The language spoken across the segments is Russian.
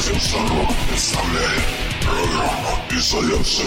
Радио Сорок представляет программу «Изоляция».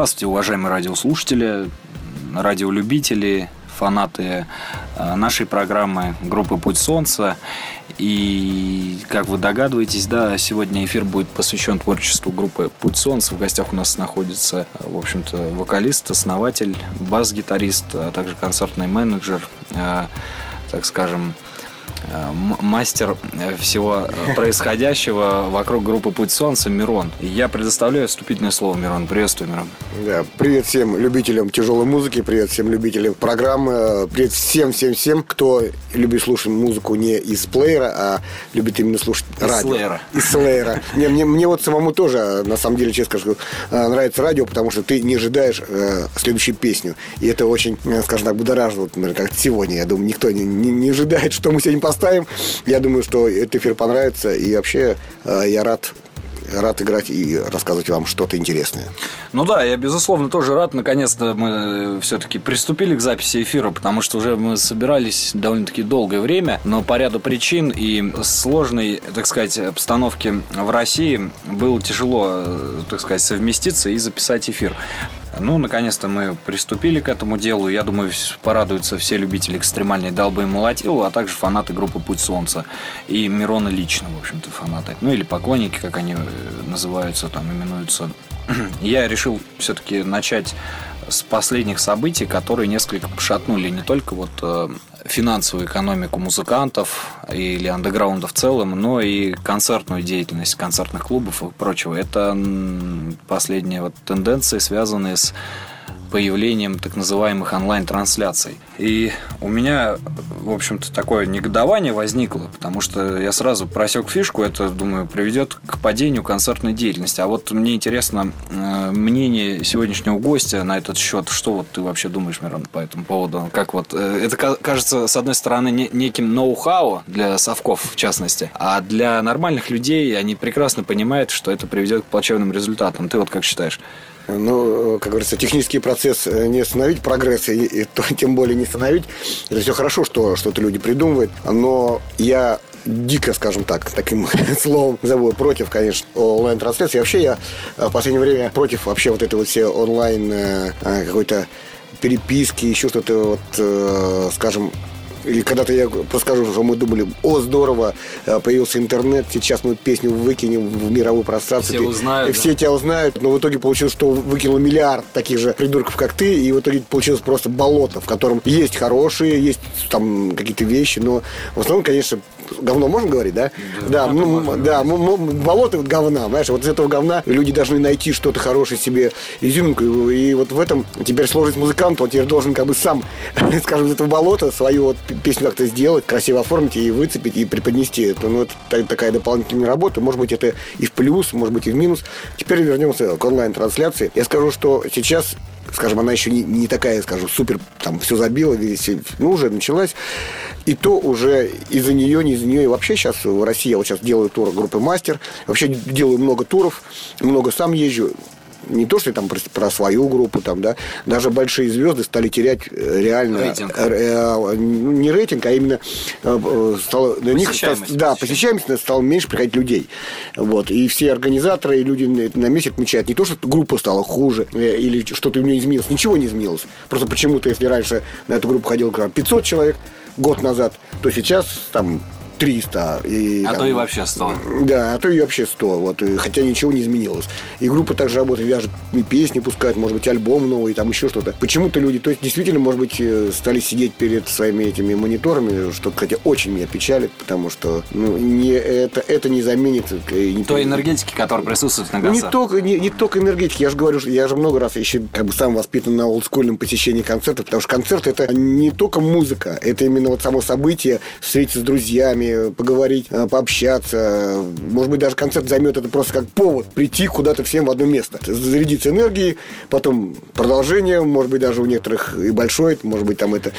Здравствуйте, уважаемые радиослушатели, радиолюбители, фанаты э, нашей программы группы «Путь солнца». И, как вы догадываетесь, да, сегодня эфир будет посвящен творчеству группы «Путь солнца». В гостях у нас находится, в общем-то, вокалист, основатель, бас-гитарист, а также концертный менеджер, э, так скажем, мастер э, всего э, происходящего вокруг группы «Путь солнца» Мирон. Я предоставляю вступительное слово, Мирон. Приветствую, Мирон. Да, привет всем любителям тяжелой музыки, привет всем любителям программы, привет всем-всем-всем, кто любит слушать музыку не из плеера, а любит именно слушать из радио. Из слеера. Не, мне, мне вот самому тоже, на самом деле, честно скажу, нравится радио, потому что ты не ожидаешь э, следующую песню. И это очень, скажем так, будоражит, например, как сегодня. Я думаю, никто не, не, не ожидает, что мы сегодня поставим. Я думаю, что этот эфир понравится. И вообще э, я рад рад играть и рассказывать вам что-то интересное. Ну да, я, безусловно, тоже рад. Наконец-то мы все-таки приступили к записи эфира, потому что уже мы собирались довольно-таки долгое время, но по ряду причин и сложной, так сказать, обстановки в России было тяжело, так сказать, совместиться и записать эфир. Ну, наконец-то мы приступили к этому делу. Я думаю, порадуются все любители экстремальной долбы и молотила, а также фанаты группы «Путь солнца». И Мирона лично, в общем-то, фанаты. Ну, или поклонники, как они э, называются, там, именуются. Я решил все-таки начать с последних событий, которые несколько пошатнули не только вот э, финансовую экономику музыкантов или андеграунда в целом, но и концертную деятельность концертных клубов и прочего. Это последние вот тенденции, связанные с появлением так называемых онлайн-трансляций. И у меня, в общем-то, такое негодование возникло, потому что я сразу просек фишку, это, думаю, приведет к падению концертной деятельности. А вот мне интересно э, мнение сегодняшнего гостя на этот счет. Что вот ты вообще думаешь, Мирон, по этому поводу? Как вот, э, это кажется, с одной стороны, неким ноу-хау для совков, в частности, а для нормальных людей они прекрасно понимают, что это приведет к плачевным результатам. Ты вот как считаешь? Ну, как говорится, технический процесс э, не остановить прогресс, и, и то, тем более не остановить. Это все хорошо, что что-то люди придумывают, но я дико, скажем так, таким словом зову, против, конечно, онлайн-трансляции. Вообще я э, в последнее время против вообще вот этой вот все онлайн э, какой-то переписки, еще что-то вот, скажем, или когда-то я расскажу, что мы думали, о, здорово, э, появился интернет, сейчас мы песню выкинем в мировое пространство. Все узнают. И все тебя узнают, но в итоге получилось, что выкинул миллиард таких же придурков, как ты, и в итоге получилось просто болото, в котором есть хорошие, есть там какие-то вещи, но в основном, конечно, говно можно говорить, да? Да, да, ну, да болото говна, знаешь, вот из этого говна люди должны найти что-то хорошее себе, изюминку, и вот в этом теперь сложность музыканта, он теперь должен как бы сам, скажем, из этого болота свою вот песню как-то сделать, красиво оформить и выцепить, и преподнести. Это, ну, это такая дополнительная работа, может быть, это и в плюс, может быть, и в минус. Теперь вернемся к онлайн-трансляции. Я скажу, что сейчас скажем, она еще не, не такая, скажем, супер, там, все забила, ну, уже началась. И то уже из-за нее, не из-за нее. И вообще сейчас в России, я вот сейчас делаю тур группы «Мастер». Вообще делаю много туров, много сам езжу не то, что там про, про свою группу, там, да, даже большие звезды стали терять э, реально рейтинг. Э, э, не рейтинг, а именно э, стало, на них стал, да, посещаемость стало меньше приходить людей. Вот. И все организаторы и люди на месте отмечают не то, что группа стала хуже э, или что-то у нее изменилось, ничего не изменилось. Просто почему-то, если раньше на эту группу ходило 500 человек год назад, то сейчас там 300. И, а там, то и вообще 100. Да, а то и вообще 100. Вот, и, хотя ничего не изменилось. И группа также работает, вяжет и песни, пускает, может быть, альбом новый, там еще что-то. Почему-то люди, то есть, действительно, может быть, э, стали сидеть перед своими этими мониторами, что, хотя очень меня печалит, потому что ну, не, это, это не заменит... Э, не Той энергетики, которая присутствует на концертах. Не только, не, не только энергетики. Я же говорю, я же много раз еще как бы сам воспитан на олдскульном посещении концертов, потому что концерт это не только музыка, это именно вот само событие, встретиться с друзьями, поговорить, э, пообщаться. Может быть, даже концерт займет это просто как повод прийти куда-то всем в одно место. Зарядиться энергией, потом продолжение, может быть, даже у некоторых и большое, может быть, там это...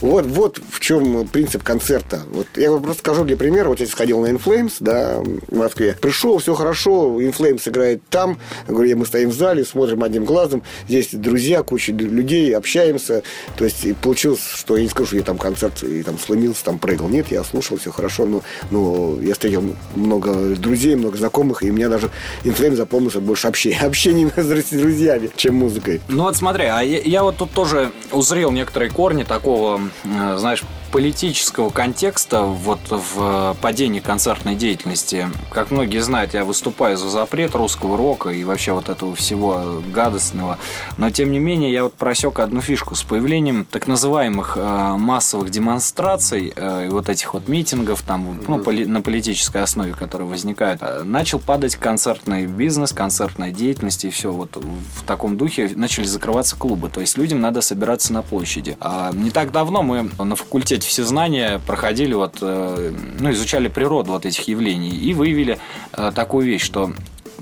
Вот, вот в чем принцип концерта. Вот я вам просто скажу для примера. Вот я сходил на Inflames, да, в Москве. Пришел, все хорошо, Inflames играет там. Говорю, мы стоим в зале, смотрим одним глазом. Здесь друзья, куча людей, общаемся. То есть получилось, что я не скажу, что я там концерт и там сломился, там прыгал. Нет, я слушал, все хорошо, но ну, я встретил много друзей, много знакомых, и мне даже Инфлейм запомнился больше общения, общением с друзьями, чем музыкой. Ну вот смотри, а я, я вот тут тоже узрел некоторые корни такого, э, знаешь, политического контекста вот в падении концертной деятельности. Как многие знают, я выступаю за запрет русского рока и вообще вот этого всего гадостного. Но тем не менее, я вот просек одну фишку. С появлением так называемых э, массовых демонстраций э, и вот этих вот митингов там ну, поли- на политической основе, которые возникают, э, начал падать концертный бизнес, концертная деятельность и все вот в таком духе начали закрываться клубы. То есть людям надо собираться на площади. А не так давно мы на факультете эти все знания проходили, вот, э, ну, изучали природу вот этих явлений и выявили э, такую вещь, что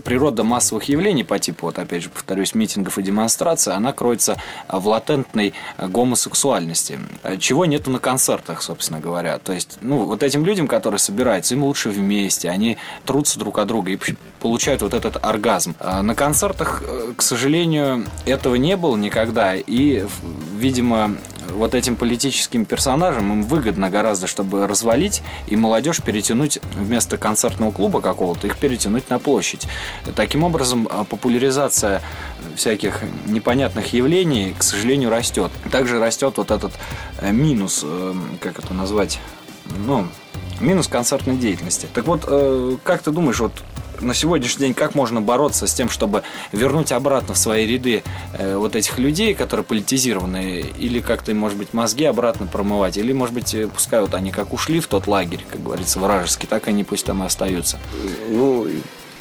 природа массовых явлений по типу, вот опять же, повторюсь, митингов и демонстраций, она кроется в латентной гомосексуальности, чего нету на концертах, собственно говоря. То есть, ну, вот этим людям, которые собираются, им лучше вместе, они трутся друг от друга и получают вот этот оргазм. А на концертах, э, к сожалению, этого не было никогда, и, видимо, вот этим политическим персонажам им выгодно гораздо, чтобы развалить и молодежь перетянуть вместо концертного клуба какого-то, их перетянуть на площадь. Таким образом, а, популяризация всяких непонятных явлений, к сожалению, растет. Также растет вот этот э, минус, э, как это назвать, ну, минус концертной деятельности. Так вот, э, как ты думаешь, вот на сегодняшний день как можно бороться с тем, чтобы вернуть обратно в свои ряды вот этих людей, которые политизированы, или как-то, может быть, мозги обратно промывать, или, может быть, пускай вот они как ушли в тот лагерь, как говорится, вражеский, так они пусть там и остаются. Ну,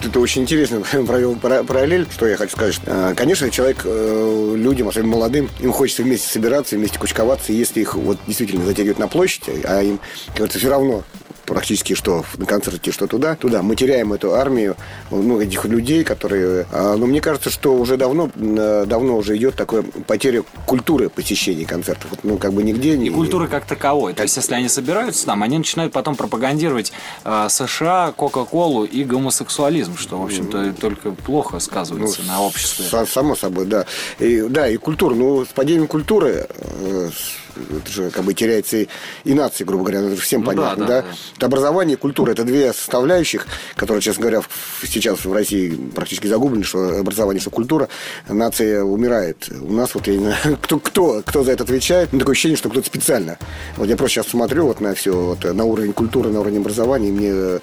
это очень интересно провел параллель, что я хочу сказать. Э, конечно, человек, э, людям, особенно молодым, им хочется вместе собираться, вместе кучковаться, если их вот действительно затягивают на площадь, а им, кажется, все равно практически что на концерте, что туда, туда. Мы теряем эту армию, ну, этих людей, которые... А, но мне кажется, что уже давно, э, давно уже идет такая потеря культуры посещения концертов. Ну, как бы нигде... И культуры как таковой. То есть, если они собираются там, они начинают потом пропагандировать э, США, Кока-Колу и гомосексуализм, что, в общем-то, только плохо сказывается ну, на обществе. Само собой, да. И, да, и культура. Ну, с падением культуры э, это же как бы теряется и, и нация, грубо говоря, это всем ну, понятно, да, да? да? Это образование и культура, это две составляющих, которые, честно говоря, сейчас в России практически загублены, что образование, что культура, нация умирает. У нас вот, я не знаю, кто, кто, кто за это отвечает, ну, такое ощущение, что кто-то специально. Вот я просто сейчас смотрю вот на все, вот, на уровень культуры, на уровень образования, и мне э,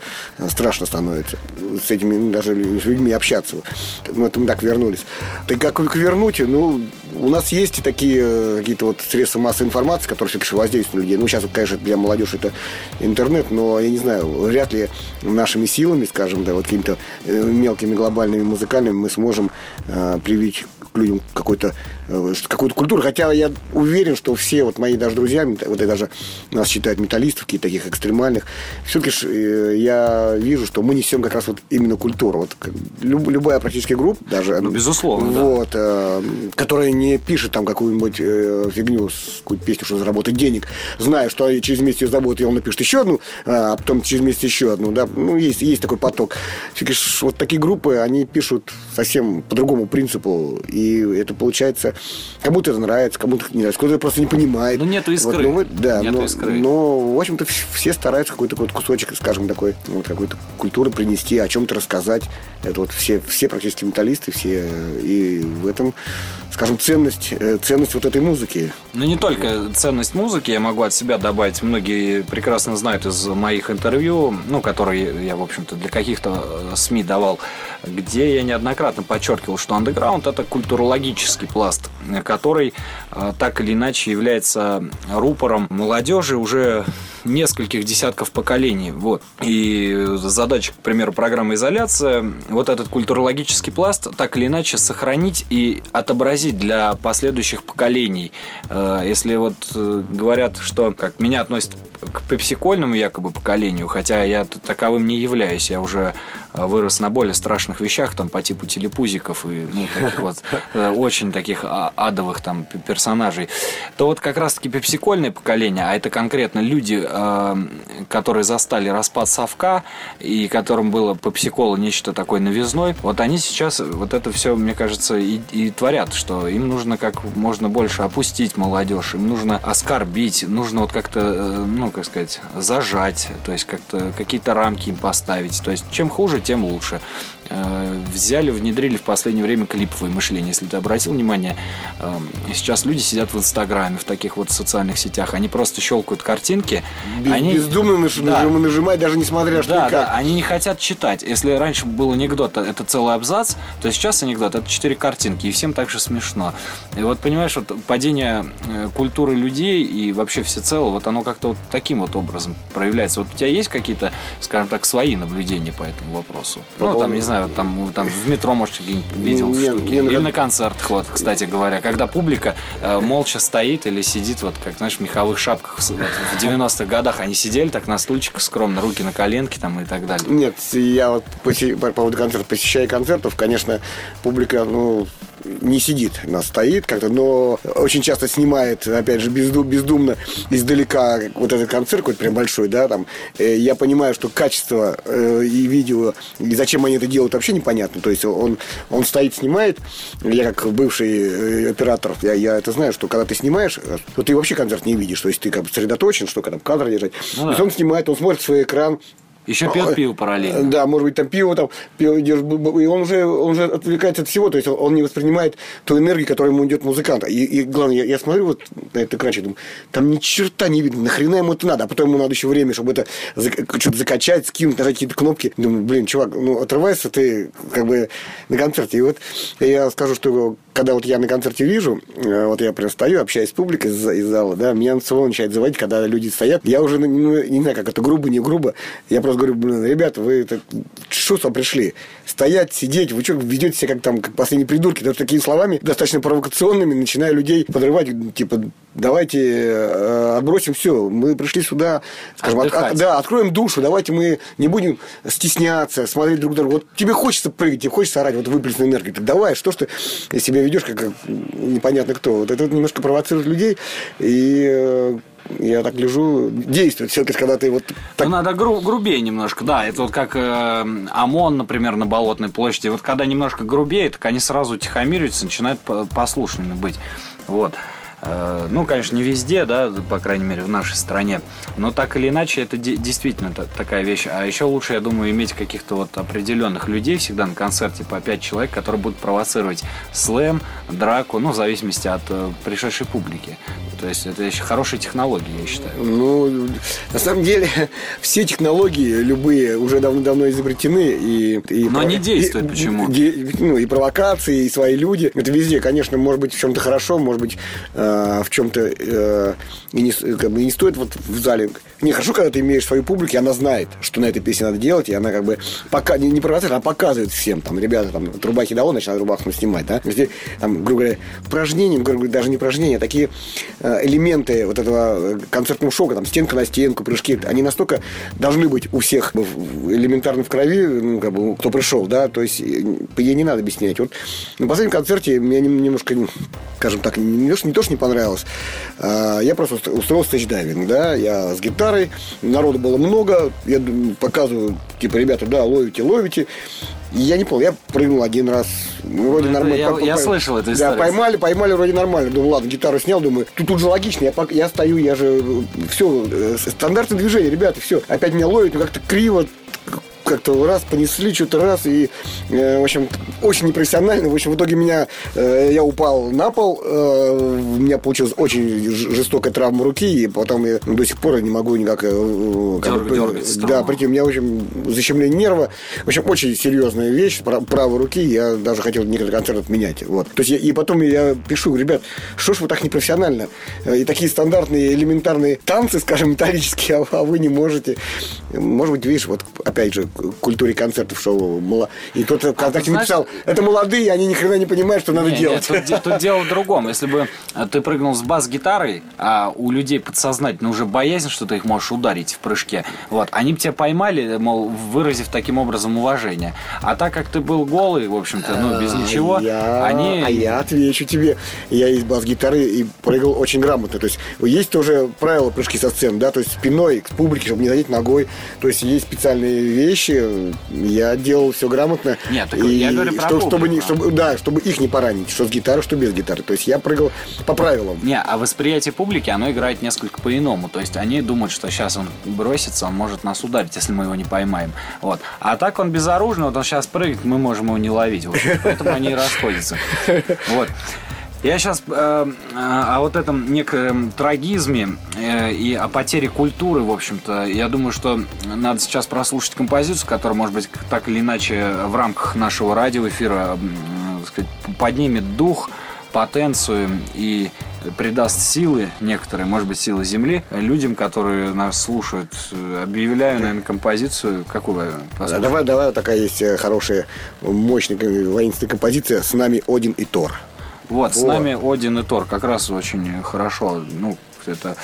страшно становится с этими даже людьми общаться. Ну, это мы так вернулись. Так как вернуть, ну, у нас есть такие э, какие-то вот средства массовой информации, которые все-таки воздействуют на людей. Ну, сейчас, конечно, для молодежи это интернет, но, я не знаю, вряд ли нашими силами, скажем, да, вот какими-то э, мелкими глобальными музыкальными мы сможем э, привить к людям какой-то какую-то культуру. Хотя я уверен, что все вот мои даже друзья, вот и даже нас считают металлистов, каких-то таких экстремальных, все-таки э, я вижу, что мы несем как раз вот именно культуру. Вот люб, любая практически группа, даже... Ну, безусловно, вот, да. э, которая не пишет там какую-нибудь э, фигню, какую-то песню, что заработать денег, зная, что через месяц ее забудут, и он напишет еще одну, а потом через месяц еще одну, да, ну, есть, есть такой поток. Все-таки вот такие группы, они пишут совсем по другому принципу, и это получается Кому-то это нравится, кому-то не нравится, кто-то просто не понимает. Ну, нету искры. Вот, ну, да, нету но, искры. но, в общем-то, все стараются какой-то какой кусочек, скажем, такой, вот, какой-то культуры принести, о чем-то рассказать. Это вот все, все практически металлисты, все. И в этом, скажем, ценность, э, ценность вот этой музыки. Ну, не только ценность музыки, я могу от себя добавить. Многие прекрасно знают из моих интервью, ну, которые я, в общем-то, для каких-то э, СМИ давал, где я неоднократно подчеркивал, что андеграунд – это культурологический пласт, который э, так или иначе является рупором молодежи уже нескольких десятков поколений. Вот. И задача, к примеру, программы «Изоляция» вот этот культурологический пласт так или иначе сохранить и отобразить для последующих поколений. Э, если вот э, говорят, что как меня относят к пепсикольному якобы поколению, хотя я таковым не являюсь, я уже э, вырос на более страшных вещах, там по типу телепузиков и ну, таких вот очень таких а, адовых там персонажей, то вот как раз-таки пепсикольное поколение, а это конкретно люди, которые застали распад совка и которым было пепсикола нечто такое новизной, вот они сейчас вот это все, мне кажется, и, и творят, что им нужно как можно больше опустить молодежь, им нужно оскорбить, нужно вот как-то, э, ну, как сказать, зажать, то есть как-то какие-то рамки им поставить. То есть чем хуже, тем лучше. Э, взяли, внедрили в последнее время клиповое мышление. Если ты обратил внимание, э, сейчас люди сидят в Инстаграме, в таких вот социальных сетях, они просто щелкают картинки. Без, они... Бездумно да. нажимать, даже несмотря что да, да, они не хотят читать. Если раньше был анекдот, это целый абзац, то сейчас анекдот это четыре картинки, и всем так же смешно. И вот понимаешь, вот падение э, культуры людей и вообще всецело, вот оно как-то вот таким вот образом проявляется. Вот у тебя есть какие-то, скажем так, свои наблюдения по этому вопросу? По ну, там, не знаю, там, там в метро, может, видел Не, штуки. не, ну, Или на концертах, вот, кстати говоря. Когда публика э, молча стоит или сидит, вот, как, знаешь, в меховых шапках в, вот, в 90-х годах. Они сидели так на стульчиках скромно, руки на коленке там и так далее. Нет, я вот посе- по поводу концертов, посещая концертов, конечно, публика, ну, не сидит, она стоит как-то, но очень часто снимает, опять же, безду- бездумно издалека вот этот концерт какой-то прям большой, да, там. Э, Я понимаю, что качество э, и видео, и зачем они это делают, вообще непонятно. То есть он, он стоит, снимает. Я как бывший э, оператор, я, я это знаю, что когда ты снимаешь, то ты вообще концерт не видишь. То есть ты как бы сосредоточен, что там кадр держать. Ну То есть он снимает, он смотрит в свой экран, Еще пьет пиво параллельно. да, может быть, там пиво там, пиво и он уже, он уже отвлекается от всего, то есть он, не воспринимает ту энергию, которая ему идет музыкант. И, и главное, я, я смотрю вот на этот экранчик, думаю, там ни черта не видно, нахрена ему это надо, а потом ему надо еще время, чтобы это что-то закачать, скинуть, нажать какие-то кнопки. Думаю, блин, чувак, ну отрываешься ты как бы на концерте. И вот я скажу, что когда вот я на концерте вижу, э, вот я прям стою, общаюсь с публикой из, из зала, да, меня самого начинает заводить, когда люди стоят. Я уже, ну, не знаю, как это грубо, не грубо. Я просто говорю, блин, ребята, вы это, что сюда пришли? Стоять, сидеть, вы что, ведете себя как там, как последние придурки? Даже такими словами, достаточно провокационными, начинаю людей подрывать, типа, давайте э, отбросим все. Мы пришли сюда, скажем, Отдыхать. от- да, откроем душу, давайте мы не будем стесняться, смотреть друг друга. Вот тебе хочется прыгать, тебе хочется орать, вот выплеснуть энергию. Так давай, что ж ты себя ведешь, как, как непонятно кто. Вот это вот немножко провоцирует людей. И э, я так гляжу, действует все-таки, когда ты вот так Ну, надо гру- грубее немножко, да. Это вот как э, ОМОН, например, на Болотной площади. Вот когда немножко грубее, так они сразу тихомириваются, начинают по- послушными быть. Вот. Э, Ну, конечно, не везде, да, по крайней мере, в нашей стране. Но так или иначе, это де- действительно та- такая вещь. А еще лучше, я думаю, иметь каких-то вот определенных людей всегда на концерте по 5 человек, которые будут провоцировать слэм, драку, ну, в зависимости от э, пришедшей публики. То есть это еще хорошая технология, я считаю. Ну, на самом деле, все технологии любые уже давно-давно изобретены. И, и Но не действуют и- почему? де- ну, и провокации, и свои люди. Это везде, конечно, может быть, в чем-то хорошо, может быть, э, в чем-то э, и не, как бы, не стоит вот в зале. Не, хорошо, когда ты имеешь свою публику, и она знает, что на этой песне надо делать, и она как бы пока, не, не провоцирует, а показывает всем. Там, ребята, там, вот рубахи дало, начинают рубаху снимать, да? Если, там, грубо говоря, упражнения, грубо говоря, даже не упражнения, а такие э, элементы вот этого э, концертного шока, там, стенка на стенку, прыжки, они настолько должны быть у всех элементарно в крови, ну, как бы, кто пришел, да, то есть э, ей не надо объяснять. Вот на последнем концерте мне нем- немножко, скажем так, не, не то, что не понравилось, а, я просто уст- устроил стейдайвинг, да, я с гитарой, народу было много, я показываю, типа, ребята, да, ловите, ловите, я не понял, я прыгнул один раз, ну, вроде Ну, нормально. я- я слышал эту Да, историю. поймали, поймали вроде нормально. Думаю, ладно, гитару снял, думаю, тут, тут же логично, я, я стою, я же все, стандартное движение, ребята, все. Опять меня ловят, ну как-то криво, как-то раз понесли, что-то раз, и, э, в общем, очень непрофессионально. В общем, в итоге меня, э, я упал на пол, э, у меня получилась очень жестокая травма руки, и потом я до сих пор не могу никак... как Дерг- бы, дергаться Да, прикинь, у меня, в общем, защемление нерва. В общем, очень серьезная вещь, пра- правой руки, я даже хотел некоторые концерты отменять. Вот. То есть, я- и потом я пишу, ребят, что ж вы так непрофессионально? И такие стандартные, элементарные танцы, скажем, металлические, а, вы не можете. Может быть, видишь, вот опять же, культуре концертов, что мало... И кто-то ВКонтакте знаешь- написал, это молодые, они ни хрена не понимают, что надо Не, делать. тут, де- тут дело в другом. Если бы э, ты прыгнул с бас-гитарой, а у людей подсознательно уже боязнь, что ты их можешь ударить в прыжке, вот, они бы тебя поймали, мол, выразив таким образом уважение. А так как ты был голый, в общем-то, ну, без ничего, А я, они... а я отвечу тебе. Я из бас-гитары и прыгал очень грамотно. То есть есть тоже правила прыжки со сцены, да, то есть спиной к публике, чтобы не задеть ногой. То есть есть специальные вещи. Я делал все грамотно. Нет, так я говорю про чтобы, чтобы, не- публику. чтобы- да, чтобы их не поранить, что с гитары, что без гитары. То есть я прыгал по правилам. Не, а восприятие публики, оно играет несколько по-иному. То есть они думают, что сейчас он бросится, он может нас ударить, если мы его не поймаем. Вот. А так он безоружный, вот он сейчас прыгает, мы можем его не ловить. Вот. Поэтому они и расходятся. Вот. Я сейчас о вот этом неком трагизме э, и о потере культуры, в общем-то, я думаю, что надо сейчас прослушать композицию, которая, может быть, так или иначе в рамках нашего радиоэфира так сказать, поднимет дух, потенцию и придаст силы некоторые, может быть, силы земли людям, которые нас слушают. Объявляю, наверное, композицию. Какую послушать? Давай, давай, такая есть э, хорошая, мощная воинственная композиция «С нами Один и Тор». Вот, с нами Один и Тор как раз очень хорошо, ну, это...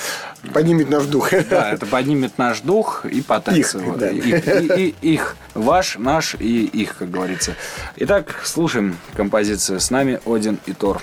Поднимет наш дух. Да, это поднимет наш дух и потенцию. Их, да. их, и, и, их, ваш, наш и их, как говорится. Итак, слушаем композицию «С нами Один и Тор».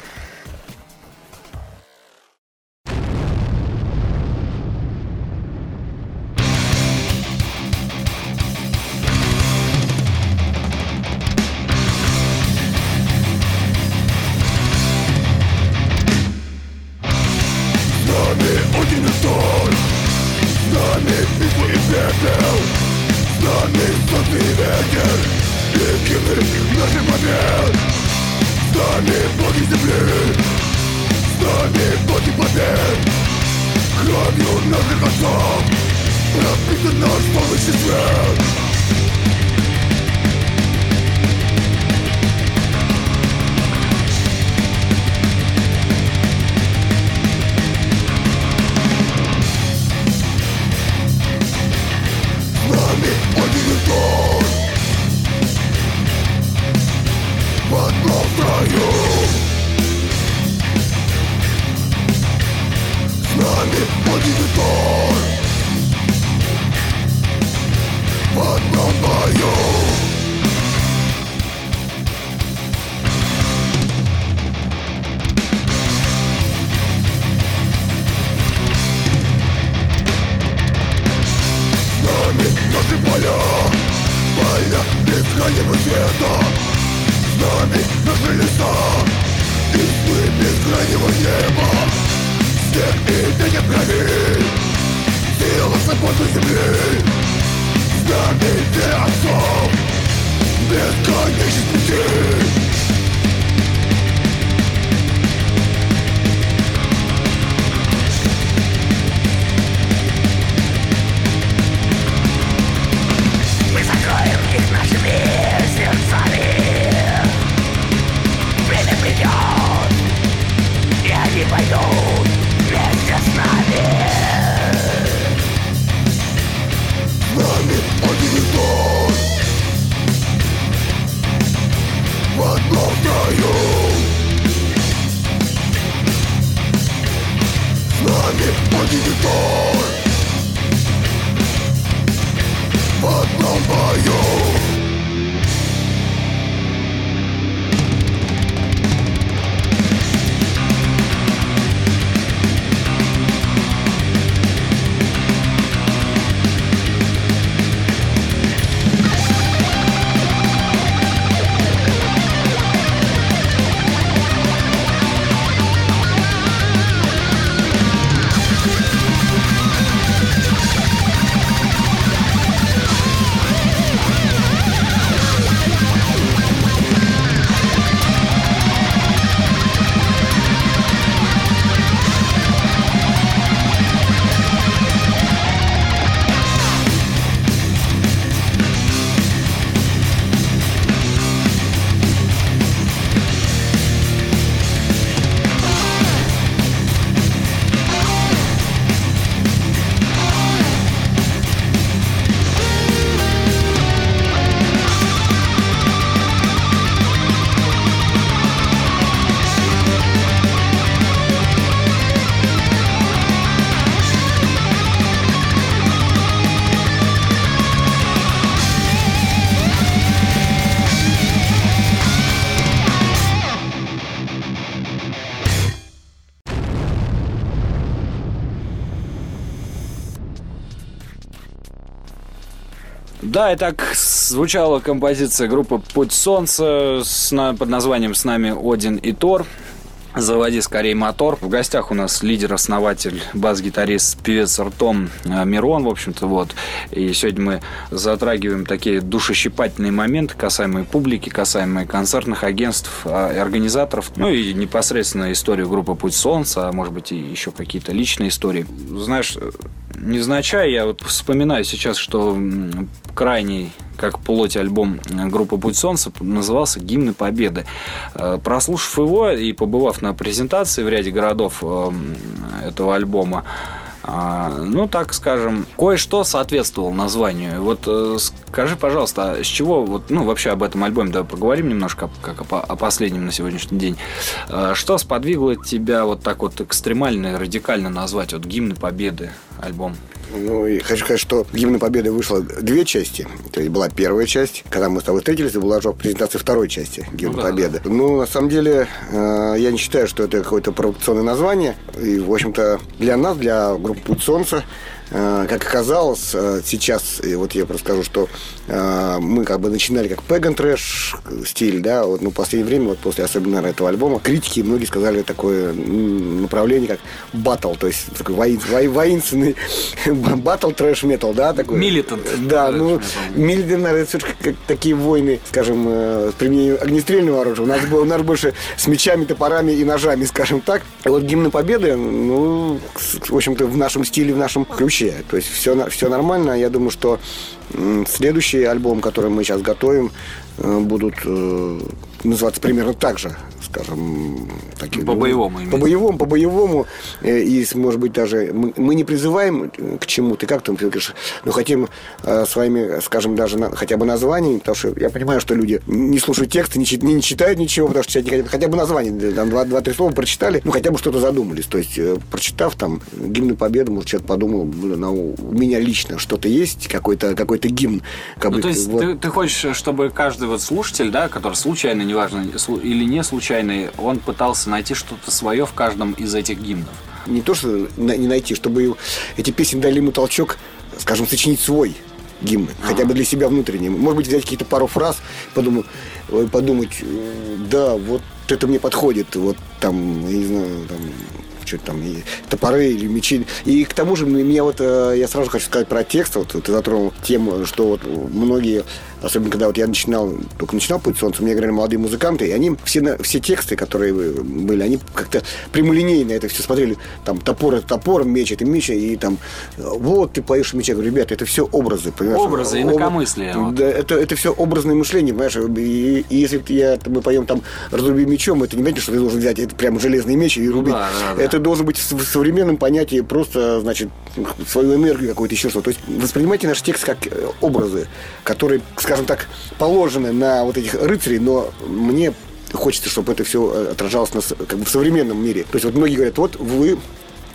Да, и так звучала композиция группы «Путь солнца» с, под названием «С нами Один и Тор». Заводи скорее мотор. В гостях у нас лидер-основатель, бас-гитарист, певец ртом э, Мирон, в общем-то, вот. И сегодня мы затрагиваем такие душещипательные моменты, касаемые публики, касаемые концертных агентств а, организаторов. Ну и непосредственно историю группы «Путь солнца», а может быть и еще какие-то личные истории. Знаешь, невзначай, я вот вспоминаю сейчас, что крайний как плоть альбом группы «Путь солнца» назывался «Гимны Победы». Э, прослушав его и побывав на презентации в ряде городов э, этого альбома, а, ну, так скажем, кое-что соответствовало названию. Вот э, скажи, пожалуйста, а с чего, вот, ну, вообще об этом альбоме давай поговорим немножко, как о, о последнем на сегодняшний день. Э, что сподвигло тебя вот так вот экстремально радикально назвать вот «Гимны Победы» альбом? Ну, и хочу сказать, что «Гимна Победы» вышло две части. То есть была первая часть, когда мы с тобой встретились, и была же презентация второй части «Гимна ну, Победы». Да. Ну, на самом деле, э, я не считаю, что это какое-то провокационное название. И, в общем-то, для нас, для группы «Путь солнца», как оказалось, э, сейчас, вот я расскажу, что э, мы как бы начинали как пэган трэш стиль, да, вот, ну, в последнее время, вот после особенно этого альбома, критики многие сказали такое направление, как батл, то есть такой воин, воин, воинственный батл трэш метал, да, такой. Милитант. Да, ну, милитант, наверное, как такие войны, скажем, с применением огнестрельного оружия. У нас, у нас больше с мечами, топорами и ножами, скажем так. Вот гимны победы, ну, в общем-то, в нашем стиле, в нашем ключе вообще. То есть все, все нормально. Я думаю, что следующий альбом, который мы сейчас готовим, э, будут э, называться примерно так же скажем, такие, по боевому по боевому, по боевому, э, и может быть даже мы, мы не призываем к чему-то, как там ты говоришь, но хотим э, своими, скажем, даже на, хотя бы названиями, потому что я понимаю, что люди не слушают тексты, не, не, не читают ничего, потому что читать не хотят, хотя бы название, там два-три слова прочитали, ну хотя бы что-то задумались, то есть э, прочитав там гимн Победы, может человек подумал, ну, у меня лично что-то есть, какой-то какой гимн. Как ну, бы, то есть вот. ты, ты хочешь, чтобы каждый вот слушатель, да, который случайно, неважно, или не случайный, он пытался найти что-то свое в каждом из этих гимнов. Не то, что не найти, чтобы эти песни дали ему толчок, скажем, сочинить свой гимн, а хотя бы для себя внутренний. Может быть, взять какие-то пару фраз, подумать, подумать, да, вот это мне подходит, вот там, я не знаю, там, что там, и топоры или мечи. И к тому же, меня вот, э, я сразу хочу сказать про текст, вот ты затронул тему, что вот многие Особенно, когда вот я начинал, только начинал «Путь солнца», мне играли молодые музыканты, и они все, все тексты, которые были, они как-то прямолинейно это все смотрели. Там топор это топор, меч это меч, и там вот ты поешь меча. Я говорю, ребята, это все образы, понимаешь? Образы, инакомыслие. Об... Да, это, это все образное мышление, понимаешь? И, и если я, мы поем там «Разруби мечом», это не значит, что ты должен взять это прям железный меч и рубить. Да, да, да. Это должен быть в современном понятии просто, значит, свою энергию какую-то еще что-то. То есть воспринимайте наш текст как э, образы, которые, скажем, скажем так, положены на вот этих рыцарей, но мне хочется, чтобы это все э, отражалось на, как бы в современном мире. То есть вот многие говорят, вот вы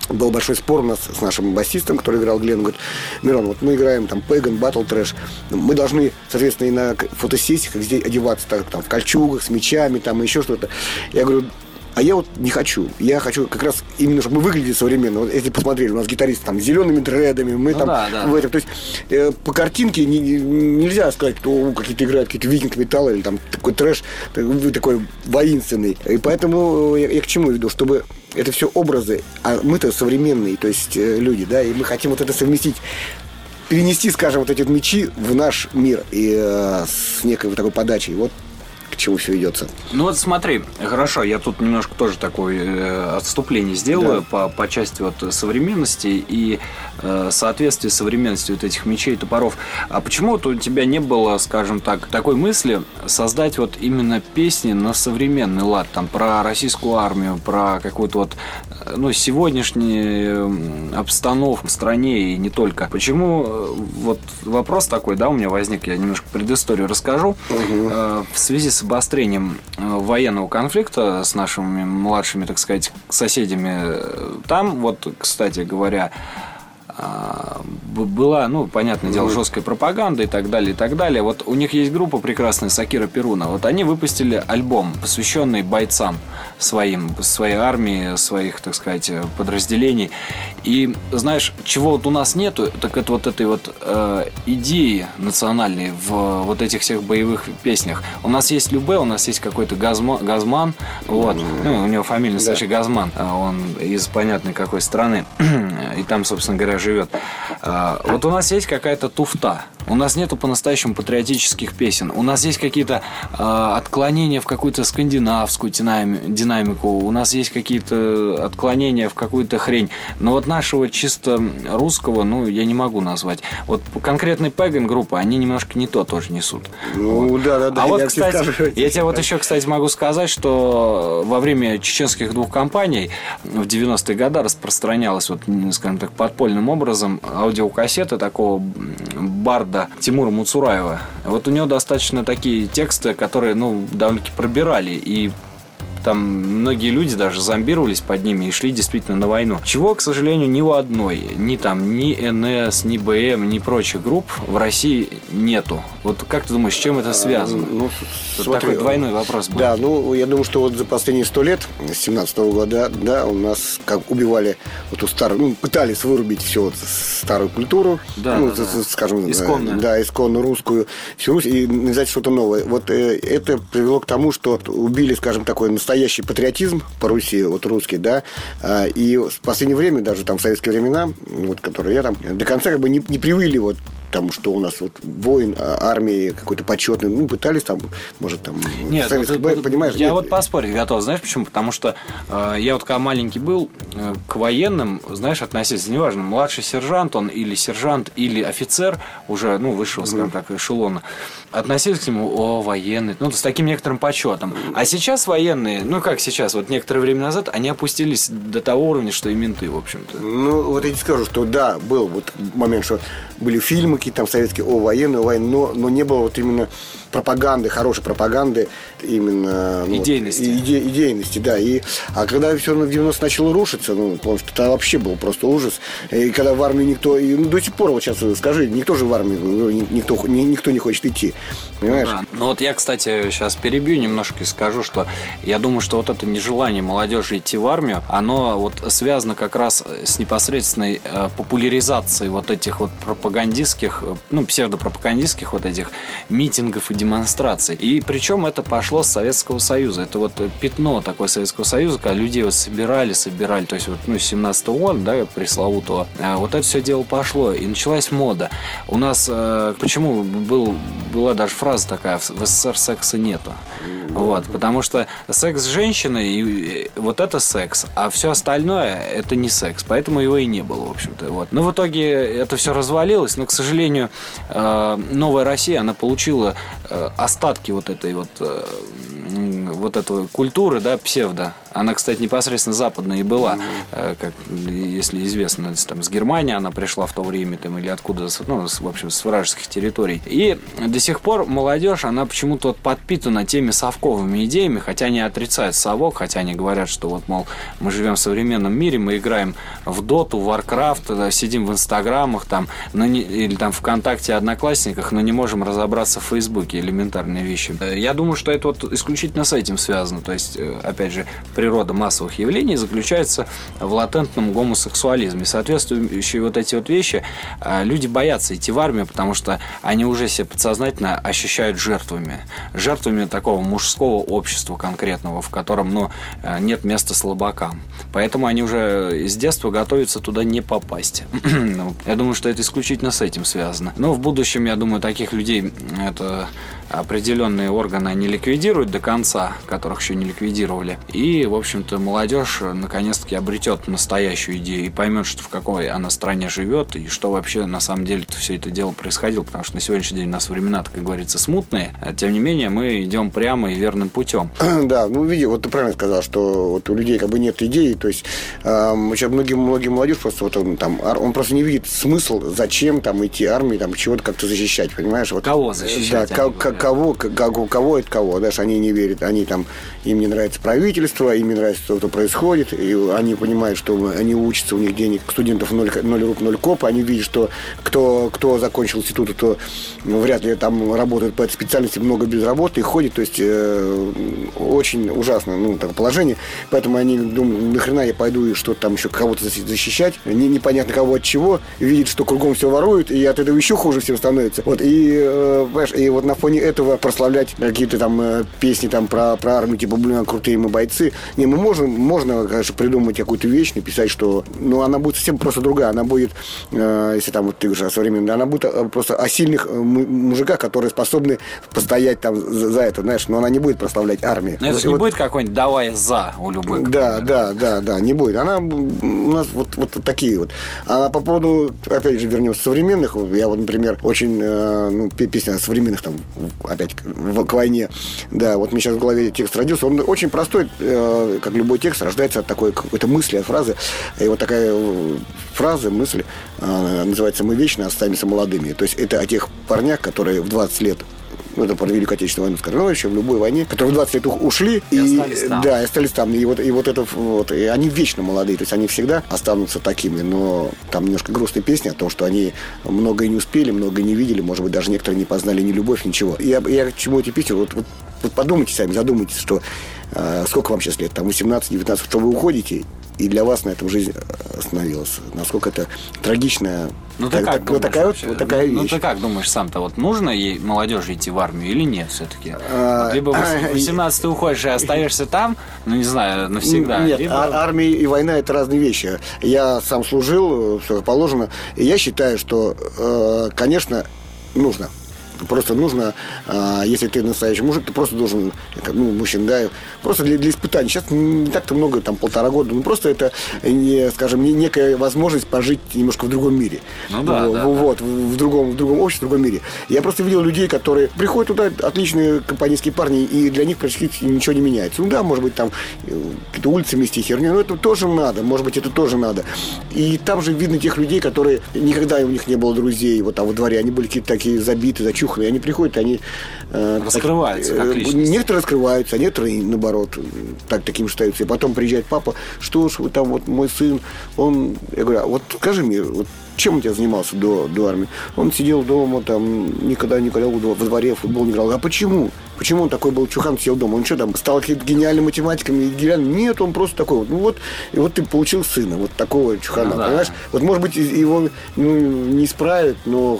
был большой спор у нас с нашим басистом, который играл Глен. Говорит, Мирон, вот мы играем там Пэган, Батл Трэш. Мы должны, соответственно, и на фотосессиях здесь одеваться так, там, в кольчугах, с мечами, там, еще что-то. Я говорю, а я вот не хочу. Я хочу как раз именно, чтобы мы выглядели современно. Вот если посмотрели, у нас гитарист там с зелеными дредами, мы ну, там да, да. в этом. То есть э, по картинке не, нельзя сказать, кто какие-то играют какие-то викинг металл или там такой трэш, такой воинственный. И поэтому я, я к чему веду, чтобы это все образы, а мы-то современные, то есть э, люди, да, и мы хотим вот это совместить перенести, скажем, вот эти мечи в наш мир и э, с некой вот такой подачей. Вот к чему все идется. Ну вот смотри, хорошо, я тут немножко тоже такое э, отступление сделаю да. по, по части вот современности и э, соответствия современности вот этих мечей и топоров. А почему вот у тебя не было, скажем так, такой мысли создать вот именно песни на современный лад, там про российскую армию, про какую-то вот э, ну, сегодняшнюю обстановку в стране и не только. Почему э, вот вопрос такой, да, у меня возник, я немножко предысторию расскажу. Угу. Э, в связи с обострением э, военного конфликта с нашими младшими, так сказать, соседями, э, там, вот, кстати говоря, была, ну, понятное дело, жесткая пропаганда и так далее, и так далее. Вот у них есть группа прекрасная Сакира Перуна. Вот они выпустили альбом, посвященный бойцам своим, своей армии, своих, так сказать, подразделений. И знаешь, чего вот у нас нету, так это вот этой вот э, идеи национальной в вот этих всех боевых песнях. У нас есть Любе, у нас есть какой-то Газман, Газман вот, ну, у него фамилия настоящая да. Газман, а он из понятной какой страны, и там, собственно говоря, живет. А, вот у нас есть какая-то туфта. У нас нету по-настоящему патриотических песен. У нас есть какие-то э, отклонения в какую-то скандинавскую динамику. У нас есть какие-то отклонения в какую-то хрень. Но вот нашего чисто русского, ну, я не могу назвать. Вот конкретный Пеган группа, они немножко не то тоже несут. Ну, вот. да, да, да. А вот, кстати, скажу, я тебе вот еще, кстати, могу сказать, что во время чеченских двух кампаний в 90-е годы распространялась вот, скажем так, подпольным образом аудиокассеты такого барда Тимура Муцураева. Вот у него достаточно такие тексты, которые, ну, довольно-таки пробирали и там многие люди даже зомбировались под ними и шли действительно на войну. Чего, к сожалению, ни у одной, ни там, ни НС, ни БМ, ни прочих групп в России нету. Вот как ты думаешь, с чем это связано? Ну, смотри, такой двойной вопрос был. Да, ну, я думаю, что вот за последние сто лет, с 17 -го года, да, у нас как убивали вот эту старую, ну, пытались вырубить все вот старую культуру, да, ну, да, да. скажем, исконную. да, исконно русскую, всю Русь, и навязать что-то новое. Вот э, это привело к тому, что убили, скажем, такой настоящий настоящий патриотизм по Руси, вот русский, да, а, и в последнее время, даже там в советские времена, вот, которые я там до конца как бы не, не привыли вот тому, что у нас вот воин а, армии какой-то почетный, ну, пытались там, может, там... Нет, советский, ну, понимаешь? Я нет. вот поспорить готов, знаешь почему? Потому что э, я вот когда маленький был, э, к военным, знаешь, относиться, неважно, младший сержант он или сержант, или офицер, уже, ну, высшего, скажем mm. так, эшелона, относились к нему, о, военный, ну, с таким некоторым почетом. А сейчас военные, ну, как сейчас, вот некоторое время назад, они опустились до того уровня, что и менты, в общем-то. Ну, вот я тебе скажу, что да, был вот момент, что были фильмы какие-то там советские о военной, о войне, но, но не было вот именно пропаганды, хорошей пропаганды, именно... Ну, идейности. Вот, иде, идейности, да. И, а когда все в 90 начало рушиться, ну, потому что это вообще был просто ужас. И когда в армию никто... И, ну, до сих пор, вот сейчас скажи, никто же в армию, ну, никто, никто не хочет идти. Понимаешь? Ну, да. ну вот я, кстати, сейчас перебью немножко и скажу, что я думаю, что вот это нежелание молодежи идти в армию, оно вот связано как раз с непосредственной э, популяризацией вот этих вот пропагандистских, э, ну, псевдопропагандистских вот этих митингов и демонстраций. И причем это пошло с Советского Союза. Это вот пятно такое Советского Союза, когда людей вот собирали, собирали, то есть вот, ну, 17 года, да, пресловутого, а вот это все дело пошло, и началась мода. У нас, э, почему был, была даже фраза такая, в СССР секса нету. Вот, потому что секс с женщиной, и, вот это секс, а все остальное это не секс, поэтому его и не было, в общем-то. Вот. Но в итоге это все развалилось, но, к сожалению, э, новая Россия, она получила э, остатки вот этой вот э, вот этой культуры, да, псевдо. Она, кстати, непосредственно западная и была, mm-hmm. как, если известно, там, с Германии она пришла в то время, там, или откуда, ну, с, в общем, с вражеских территорий. И до сих пор молодежь, она почему-то вот подпитана теми совковыми идеями, хотя они отрицают совок, хотя они говорят, что вот, мол, мы живем в современном мире, мы играем в Доту, в Warcraft, да, сидим в Инстаграмах, там, но не, или там ВКонтакте, Одноклассниках, но не можем разобраться в Фейсбуке, элементарные вещи. Я думаю, что это вот исключительно с этим связано. То есть, э, опять же, природа массовых явлений заключается в латентном гомосексуализме. Соответствующие вот эти вот вещи э, люди боятся идти в армию, потому что они уже себя подсознательно ощущают жертвами. Жертвами такого мужского общества конкретного, в котором ну, э, нет места слабакам. Поэтому они уже с детства готовятся туда не попасть. Ну, я думаю, что это исключительно с этим связано. Но в будущем, я думаю, таких людей это определенные органы они ликвидируют до конца, которых еще не ликвидировали. И, в общем-то, молодежь наконец-таки обретет настоящую идею и поймет, что в какой она стране живет и что вообще на самом деле все это дело происходило. Потому что на сегодняшний день у нас времена, как говорится, смутные. А, тем не менее, мы идем прямо и верным путем. Да, ну, види, вот ты правильно сказал, что вот у людей как бы нет идеи. То есть э, сейчас многие, многие молодежь просто вот он там, он просто не видит смысл, зачем там идти армии, там чего-то как-то защищать, понимаешь? Вот, Кого защищать? Да, как, кого, как, у кого это кого, даже они не верят, они там, им не нравится правительство, им не нравится то, что происходит, и они понимают, что они учатся, у них денег студентов 0, 0 рук, 0 коп, они видят, что кто, кто закончил институт, то вряд ли там работает по этой специальности, много без работы и ходит, то есть э, очень ужасно ну, такое положение, поэтому они думают, нахрена я пойду и что-то там еще кого-то защищать, не, непонятно кого от чего, видят, что кругом все воруют, и от этого еще хуже всем становится. Вот, и, э, и вот на фоне этого прославлять какие-то там э, песни там про, про армию, типа, блин, крутые мы бойцы. Не, мы можем, можно, конечно, придумать какую-то вещь, написать, что... Ну, она будет совсем просто другая. Она будет, э, если там вот ты говоришь о современной, она будет э, просто о сильных мужиках, которые способны постоять там за, за это, знаешь, но она не будет прославлять армию. Но это Вот- не вот- будет какой-нибудь «давай за» у любых. да, да, да, да, не будет. Она у нас вот, вот такие вот. А по поводу, опять же, вернемся современных, я вот, например, очень, э, ну, пе- песня о современных, там, опять в- к войне, да, вот мне сейчас в голове текст родился, он очень простой, э, как любой текст, рождается от такой какой-то мысли, от фразы, и вот такая э, фраза, мысль, э, называется «Мы вечно останемся молодыми». То есть это о тех парнях, которые в 20 лет ну, это про Великую Отечественную войну, скажем, еще в любой войне, которые в 20 лет ушли, И остались там. да, и остались там. И вот, и вот это вот, и они вечно молодые, то есть они всегда останутся такими, но там немножко грустная песня о том, что они многое не успели, многое не видели, может быть, даже некоторые не познали ни любовь, ничего. И я, я к чему эти песни, вот, вот, вот подумайте сами, задумайтесь, что сколько вам сейчас лет, там 18-19, что вы уходите, и для вас на этом жизнь э, остановилась. Насколько это трагичная Ну ты так- как так- вот думаешь такая вот, вообще? вот такая Ну вещь. ты как думаешь сам-то, вот нужно ей молодежи идти в армию или нет все-таки? А, либо а, 18 ты уходишь и остаешься там, ну не знаю, навсегда. Нет, либо- а- армия и война это разные вещи. Я сам служил, все как положено. И я считаю, что, э, конечно, нужно. Просто нужно, а, если ты настоящий мужик, ты просто должен, ну, мужчина, да, просто для, для испытаний. Сейчас не так-то много, там, полтора года, ну, просто это, не, скажем, не- некая возможность пожить немножко в другом мире. Ну да, В- да, Вот, в, в другом, в другом обществе, в другом мире. Я просто видел людей, которые приходят туда, отличные компанейские парни, и для них практически ничего не меняется. Ну да, может быть, там э, какие-то улицы вместе херню, но это тоже надо, может быть, это тоже надо. И там же видно тех людей, которые никогда у них не было друзей, вот там во дворе, они были какие-то такие забитые, зачуханные, они приходят, они... э, Раскрываются как э, личности. Некоторые раскрываются, а некоторые, наоборот, так, таким считаются. И потом приезжает папа, что ж вы там, вот мой сын, он... Я говорю, а вот скажи мне, вот чем он тебя занимался до, до армии? Он сидел дома, там, никогда не гулял во дворе, футбол не играл. А почему? Почему он такой был чухан, сидел дома? Он что там, стал каким-то гениальным математиком? и гениальным? Нет, он просто такой вот. Ну вот, и вот ты получил сына, вот такого чухана, Ну да. понимаешь? Вот, может быть, его ну, не исправят, но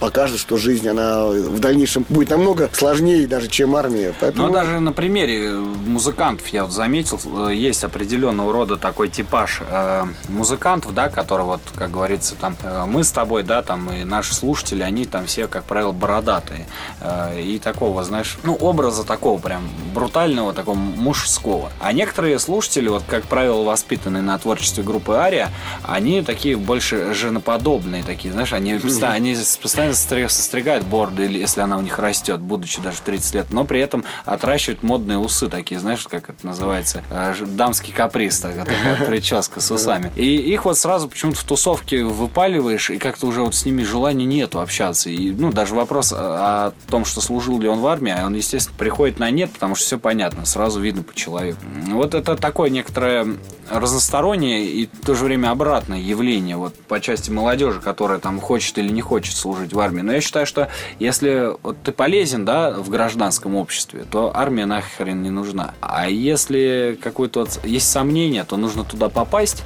покажет, что жизнь, она в дальнейшем будет намного сложнее даже, чем армия. Поэтому... Но даже на примере музыкантов я вот заметил, э, есть определенного рода такой типаж э, музыкантов, да, которые вот, как говорится, там э, мы с тобой, да, там и наши слушатели, они там все, как правило, бородатые. Э, и такого, знаешь, ну, образа такого прям брутального, такого мужского. А некоторые слушатели, вот, как правило, воспитанные на творчестве группы Ария, они такие больше женоподобные такие, знаешь, они, они постоянно состригают бороды, или если она у них растет, будучи даже 30 лет, но при этом отращивают модные усы такие, знаешь, как это называется, э, дамский каприз, такая, такая прическа с усами. И их вот сразу почему-то в тусовке выпаливаешь, и как-то уже вот с ними желания нету общаться. И, ну, даже вопрос о, о том, что служил ли он в армии, он, естественно, приходит на нет, потому что все понятно, сразу видно по человеку. Вот это такое некоторое разностороннее и в то же время обратное явление вот по части молодежи, которая там хочет или не хочет служить в армии. Но я считаю, что если вот ты полезен, да, в гражданском обществе, то армия нахрен не нужна. А если какое-то вот есть сомнение, то нужно туда попасть,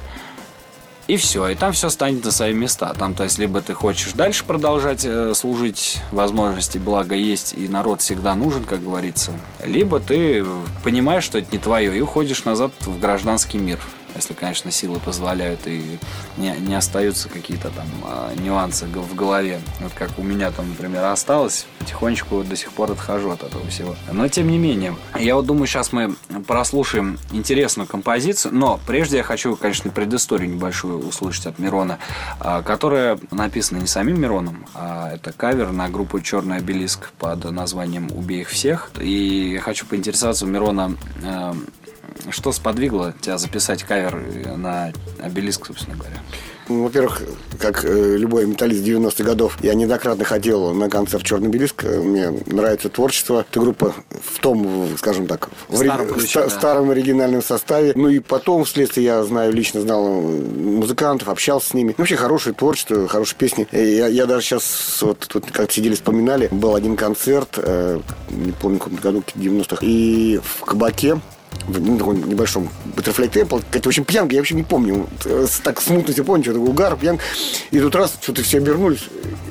и все, и там все станет на свои места. Там, то есть, либо ты хочешь дальше продолжать э, служить, возможности, благо есть, и народ всегда нужен, как говорится. Либо ты понимаешь, что это не твое, и уходишь назад в гражданский мир. Если, конечно, силы позволяют и не, не остаются какие-то там а, нюансы в голове. Вот как у меня там, например, осталось, потихонечку до сих пор отхожу от этого всего. Но тем не менее, я вот думаю, сейчас мы прослушаем интересную композицию, но прежде я хочу, конечно, предысторию небольшую услышать от Мирона, а, которая написана не самим Мироном, а это кавер на группу Черный обелиск под названием Убей их всех. И я хочу поинтересоваться у Мирона, э, что сподвигло тебя записать кавер на обелиск, собственно говоря? Ну, Во-первых, как э, любой металлист 90-х годов, я неоднократно ходил на концерт «Черный белиск». Мне нравится творчество. Эта группа в том, скажем так, в, старом ори- ключе, ста- да. старом оригинальном составе. Ну и потом, вследствие, я знаю, лично знал музыкантов, общался с ними. Вообще хорошее творчество, хорошие песни. И Я, я даже сейчас, вот тут как сидели, вспоминали, был один концерт, э, не помню, в каком году, в 90-х, и в кабаке ну, таком небольшом Butterfly Temple, какая-то очень пьянка, я вообще не помню. Э, Так смутно себе помню, что такое угар, пьянка. И тут раз что-то все обернулись,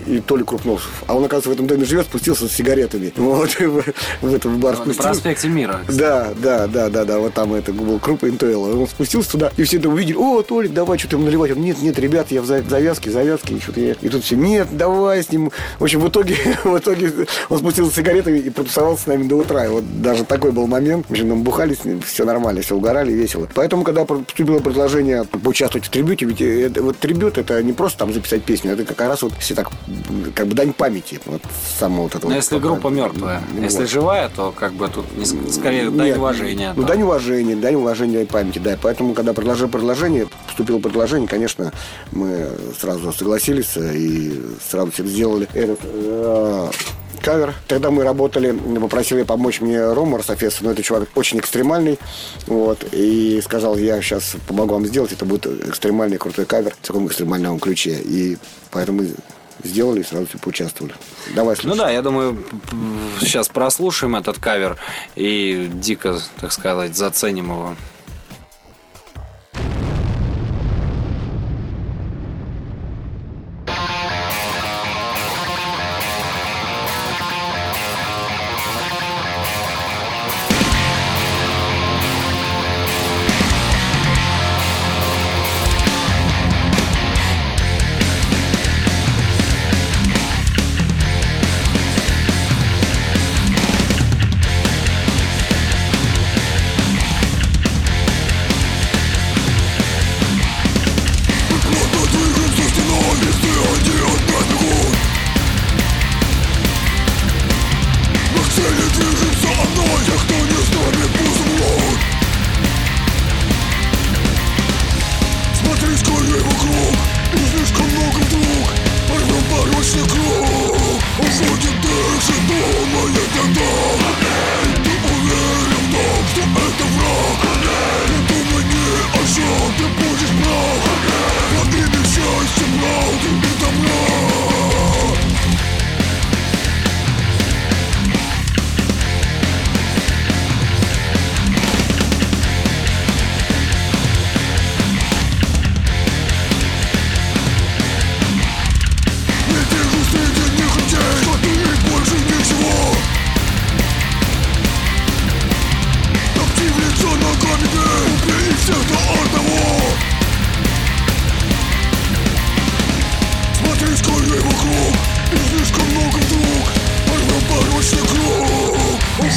и Толя Крупносов. А он, оказывается, в этом доме живет, спустился с сигаретами. Вот, в, в этот бар На спустился. проспекте Мира. Да, да, да, да, да, вот там это был Крупа НТЛ. Он спустился туда, и все это увидели. О, Толик, давай что-то ему наливать. Он, нет, нет, ребят, я в за- завязке, завязке. И, что-то я... и тут все, нет, давай с ним. В общем, в итоге, в итоге он спустился с сигаретами и протусовался с нами до утра. И вот даже такой был момент. В общем, мы бухали с ним, все нормально, все угорали, весело. Поэтому, когда поступило предложение поучаствовать в трибюте, ведь это, вот трибют это не просто там записать песню, это как раз вот все так, как бы дань памяти. Вот самого вот этого. Но если группа мертвая, Вот. если живая, то как бы тут не ск- скорее дань Нет, уважения. Ну, да. дань уважения, дань уважения и памяти, да. Поэтому, когда предложили предложение, поступило предложение, конечно, мы сразу согласились и сразу все сделали этот э, кавер. Тогда мы работали, попросили помочь мне Рома Рософес, но это чувак очень экстремальный, вот, и сказал, я сейчас помогу вам сделать, это будет экстремальный крутой кавер в таком экстремальном ключе, и поэтому сделали и сразу все поучаствовали. Давай, Ну слушай. да, я думаю, сейчас прослушаем этот кавер и дико, так сказать, заценим его.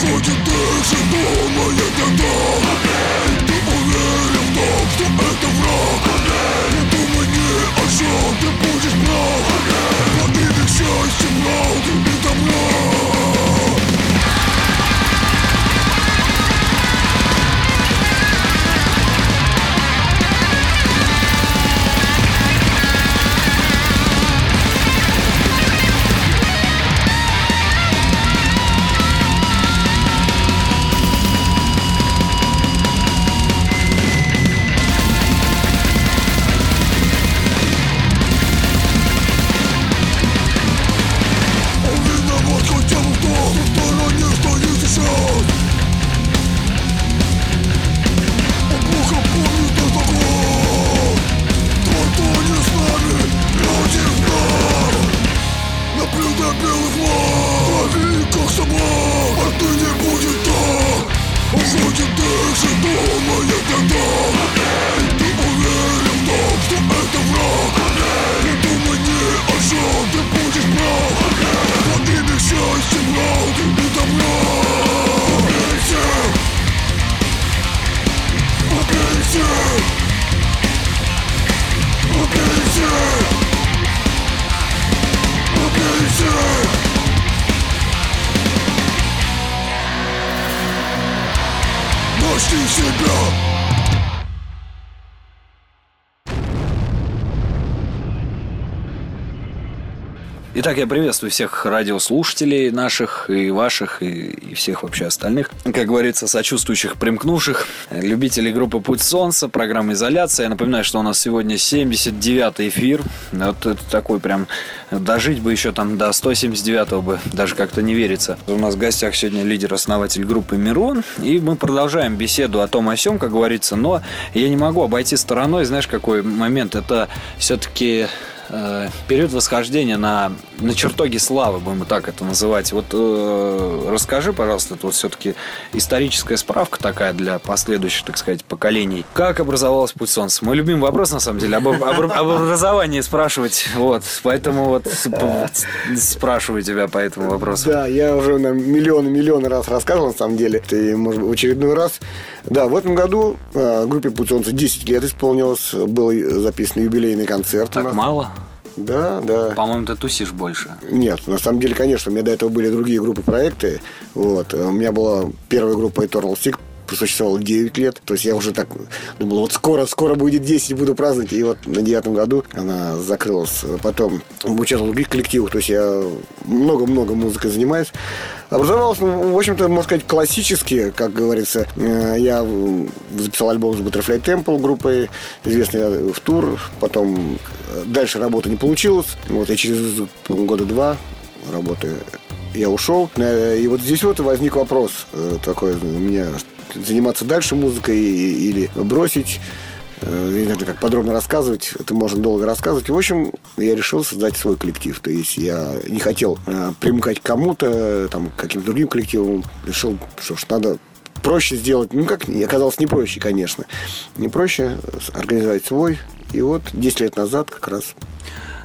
Круг Уходит дальше, думая тогда Ты уверен в том, что это враг. Не думай ни о чем, ты будешь прав Итак, я приветствую всех радиослушателей наших и ваших, и, и всех вообще остальных. Как говорится, сочувствующих, примкнувших, любителей группы «Путь солнца», программы «Изоляция». Я напоминаю, что у нас сегодня 79-й эфир. Вот это такой прям... Дожить бы еще там до 179-го бы, даже как-то не верится. У нас в гостях сегодня лидер-основатель группы «Мирон». И мы продолжаем беседу о том о сём, как говорится. Но я не могу обойти стороной, знаешь, какой момент. Это все-таки э, период восхождения на, на чертоге славы, будем так это называть. Вот э, расскажи, пожалуйста, это вот все-таки историческая справка такая для последующих, так сказать, поколений. Как образовалась Путь Солнца? Мой любимый вопрос, на самом деле, об, об, об образовании спрашивать. Вот, поэтому вот спрашиваю тебя по этому вопросу. Да, я уже на миллионы-миллионы раз рассказывал, на самом деле. Ты, может быть, в очередной раз. Да, в этом году э, группе Путь Солнца 10 лет исполнилось. Был записан юбилейный концерт. Так мало? Да, да. По-моему, ты тусишь больше. Нет, на самом деле, конечно, у меня до этого были другие группы проекты. Вот. У меня была первая группа Eternal Sick, просуществовала 9 лет. То есть я уже так думал, вот скоро, скоро будет 10, буду праздновать. И вот на девятом году она закрылась. Потом участвовал в других коллективах. То есть я много-много музыкой занимаюсь. Образовался, ну, в общем-то, можно сказать, классически, как говорится. Э, я записал альбом с Butterfly Temple группой, известный в тур. Потом э, дальше работа не получилась. Вот я через года два работы я ушел. Э, и вот здесь вот возник вопрос такой у меня, заниматься дальше музыкой или бросить. Э, я не знаю, как подробно рассказывать, это можно долго рассказывать. В общем, я решил создать свой коллектив. То есть я не хотел э, примыкать к кому-то, там, каким-то другим коллективам. Решил, что ж, надо проще сделать. Ну, как, оказалось, не проще, конечно. Не проще организовать свой. И вот 10 лет назад как раз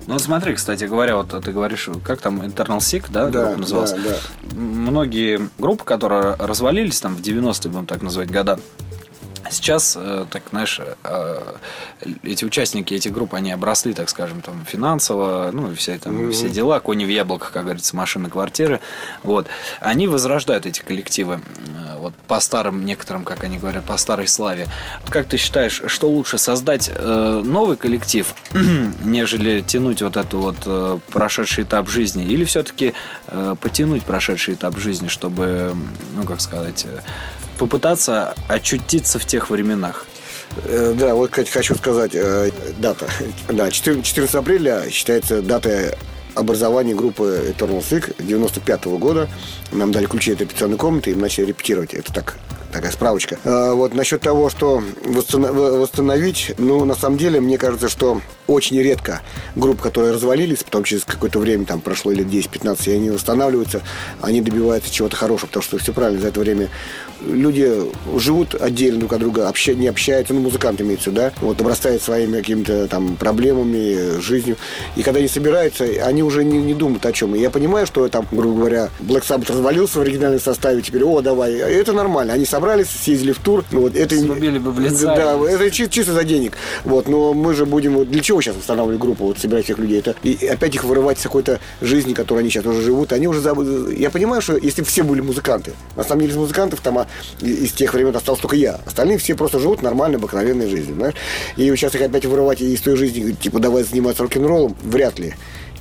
ну, смотри, кстати говоря, вот ты говоришь, как там Internal Sick, да, да группа называлась? Да, да. Многие группы, которые развалились там в 90-е, будем так называть, года, Сейчас, э, так знаешь, э, эти участники этих групп, они обросли, так скажем, там финансово, ну, все, там, mm-hmm. все дела, кони в яблоках, как говорится, машины, квартиры. Вот. Они возрождают эти коллективы э, вот по старым некоторым, как они говорят, по старой славе. Как ты считаешь, что лучше создать новый коллектив, нежели тянуть вот эту вот прошедший этап жизни, или все-таки потянуть прошедший этап жизни, чтобы, ну, как сказать, попытаться очутиться в тех временах. Э, да, вот, хочу сказать э, дата. Да, 14 апреля считается датой образования группы Eternal Sick 95 -го года. Нам дали ключи от репетиционной комнаты и начали репетировать. Это так такая справочка. А, вот насчет того, что восстановить, ну, на самом деле, мне кажется, что очень редко группы, которые развалились, потом через какое-то время, там прошло лет 10-15, и они восстанавливаются, они добиваются чего-то хорошего, потому что все правильно, за это время люди живут отдельно друг от друга, обща, не общаются, ну, музыканты имеются, да, вот, обрастают своими какими-то там проблемами, жизнью. И когда они собираются, они уже не, не думают о чем. И я понимаю, что там, грубо говоря, Black Sabbath развалился в оригинальном составе, теперь, о, давай, это нормально. Они собрались, съездили в тур. Вот, это, Срубили бы в лица. Да, это чисто, чисто за денег. Вот, но мы же будем, для чего сейчас восстанавливать группу, вот собирать всех людей? Это и опять их вырывать с какой-то жизни, которой они сейчас уже живут. Они уже забыли. Я понимаю, что если все были музыканты, на самом деле из музыкантов там а, из тех времен остался только я. Остальные все просто живут нормальной, обыкновенной жизнью, знаешь? И сейчас их опять вырывать из той жизни, типа, давай заниматься рок-н-роллом, вряд ли.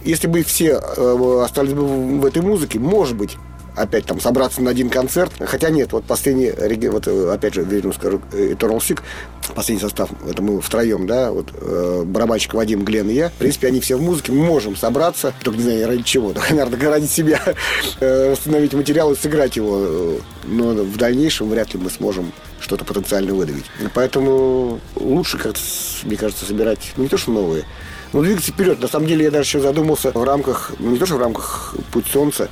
Если бы все э, остались бы в этой музыке, может быть, опять там собраться на один концерт. Хотя нет, вот последний, вот э, опять же, верно скажу, э, Eternal Sick, последний состав, это мы втроем, да, вот э, барабанщик Вадим, Глен и я. В принципе, они все в музыке, мы можем собраться, только не знаю ради чего, только, наверное, ради себя э, восстановить материал и сыграть его. Но в дальнейшем вряд ли мы сможем что-то потенциально выдавить. Поэтому лучше как-то, мне кажется, собирать ну, не то, что новые, но двигаться вперед. На самом деле я даже еще задумался в рамках, ну не то, что в рамках Путь Солнца,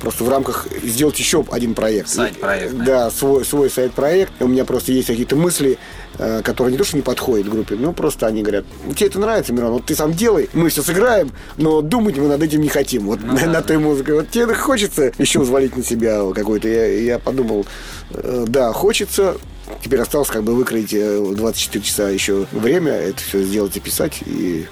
просто в рамках сделать еще один проект. Сайт-проект. Да, свой, свой сайт-проект. У меня просто есть какие-то мысли, э, которые не то, что не подходят группе, но просто они говорят, тебе это нравится, Мирон, вот ты сам делай, мы все сыграем, но думать мы над этим не хотим, вот ну, на, да, на той музыке. Вот тебе хочется еще взвалить на себя какой-то. Я, я подумал, э, да, хочется, Теперь осталось как бы выкроить 24 часа еще время, это все сделать и писать, и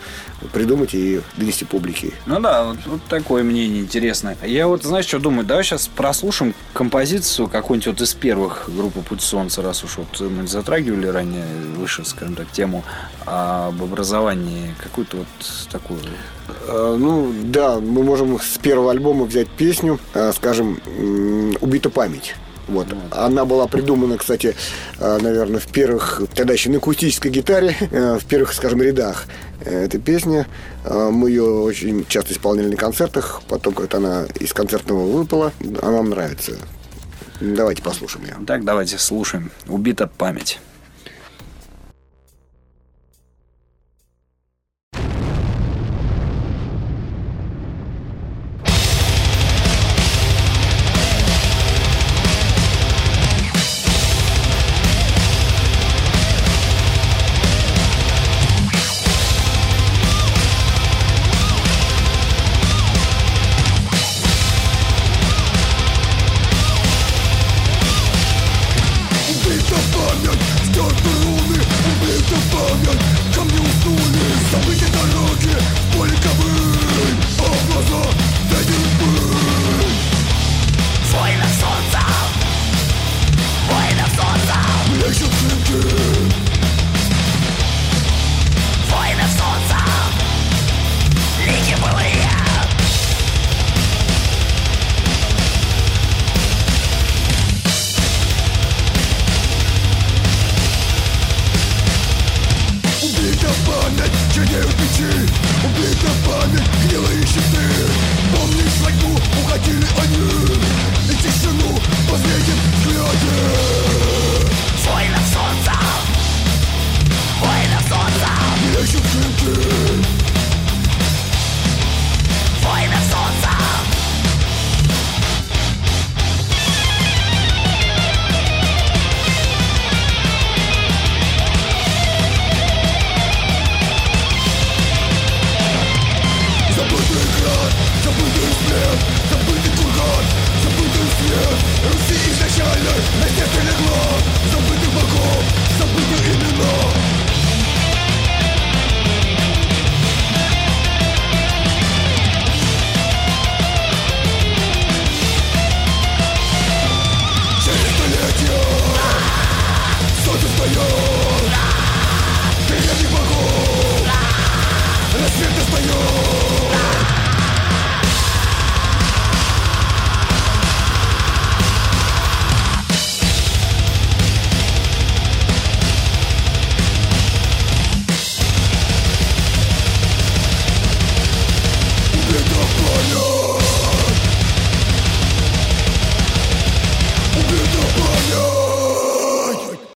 придумать и донести публике. Ну да, вот, вот такое мнение интересное. Я вот, знаешь, что думаю, давай сейчас прослушаем композицию какую-нибудь вот из первых группы «Путь солнца», раз уж вот мы затрагивали ранее выше, скажем так, тему об образовании, какую-то вот такую... А, ну, да, мы можем с первого альбома взять песню, а, скажем, «Убита память». Вот. Она была придумана, кстати, э, наверное, в первых, тогда еще на акустической гитаре, э, в первых, скажем, рядах. Э, эта песня, мы ее очень часто исполняли на концертах, потом как-то она из концертного выпала, она нам нравится. Давайте послушаем ее. Так, давайте слушаем. «Убита память».